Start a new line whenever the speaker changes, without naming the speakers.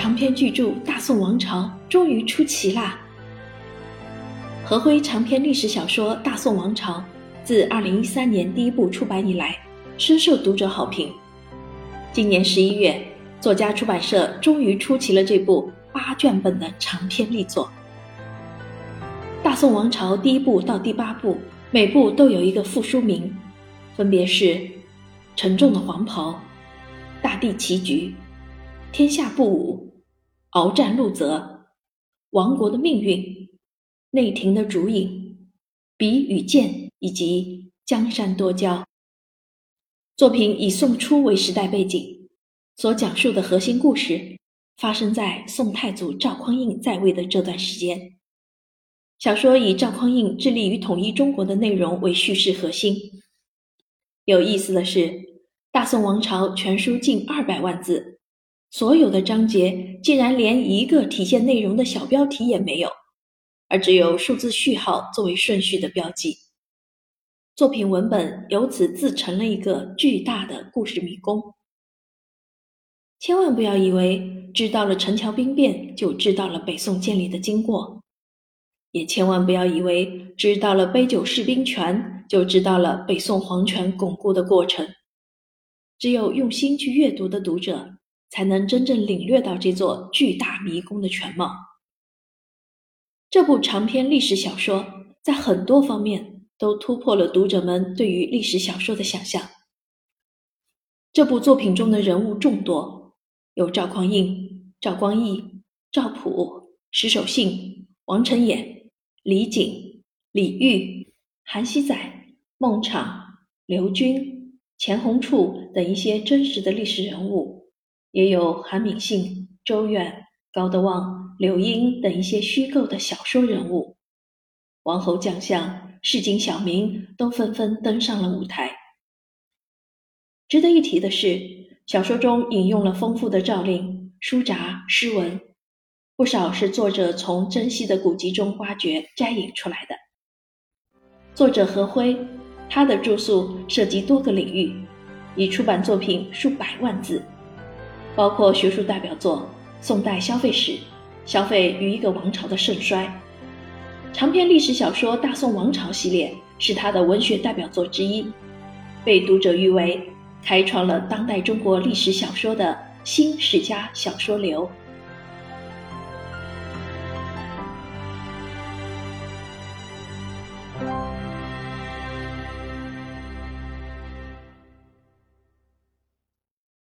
长篇巨著《大宋王朝》终于出齐啦！何辉长篇历史小说《大宋王朝》自2013年第一部出版以来，深受读者好评。今年十一月，作家出版社终于出齐了这部八卷本的长篇力作。《大宋王朝》第一部到第八部，每部都有一个副书名，分别是《沉重的黄袍》《大地棋局》。天下不武，鏖战陆泽，亡国的命运，内廷的烛影，笔与剑，以及江山多娇。作品以宋初为时代背景，所讲述的核心故事发生在宋太祖赵匡胤在位的这段时间。小说以赵匡胤致力于统一中国的内容为叙事核心。有意思的是，《大宋王朝》全书近二百万字。所有的章节竟然连一个体现内容的小标题也没有，而只有数字序号作为顺序的标记。作品文本由此自成了一个巨大的故事迷宫。千万不要以为知道了陈桥兵变就知道了北宋建立的经过，也千万不要以为知道了杯酒释兵权就知道了北宋皇权巩固的过程。只有用心去阅读的读者。才能真正领略到这座巨大迷宫的全貌。这部长篇历史小说在很多方面都突破了读者们对于历史小说的想象。这部作品中的人物众多，有赵匡胤、赵光义、赵普、石守信、王承衍、李璟、李煜、韩熙载、孟昶、刘军、钱弘处等一些真实的历史人物。也有韩敏信、周远、高德旺、柳英等一些虚构的小说人物，王侯将相、市井小民都纷纷登上了舞台。值得一提的是，小说中引用了丰富的诏令、书札、诗文，不少是作者从珍稀的古籍中挖掘摘引出来的。作者何辉，他的著述涉及多个领域，已出版作品数百万字。包括学术代表作《宋代消费史》《消费与一个王朝的盛衰》，长篇历史小说《大宋王朝》系列是他的文学代表作之一，被读者誉为开创了当代中国历史小说的新史家小说流。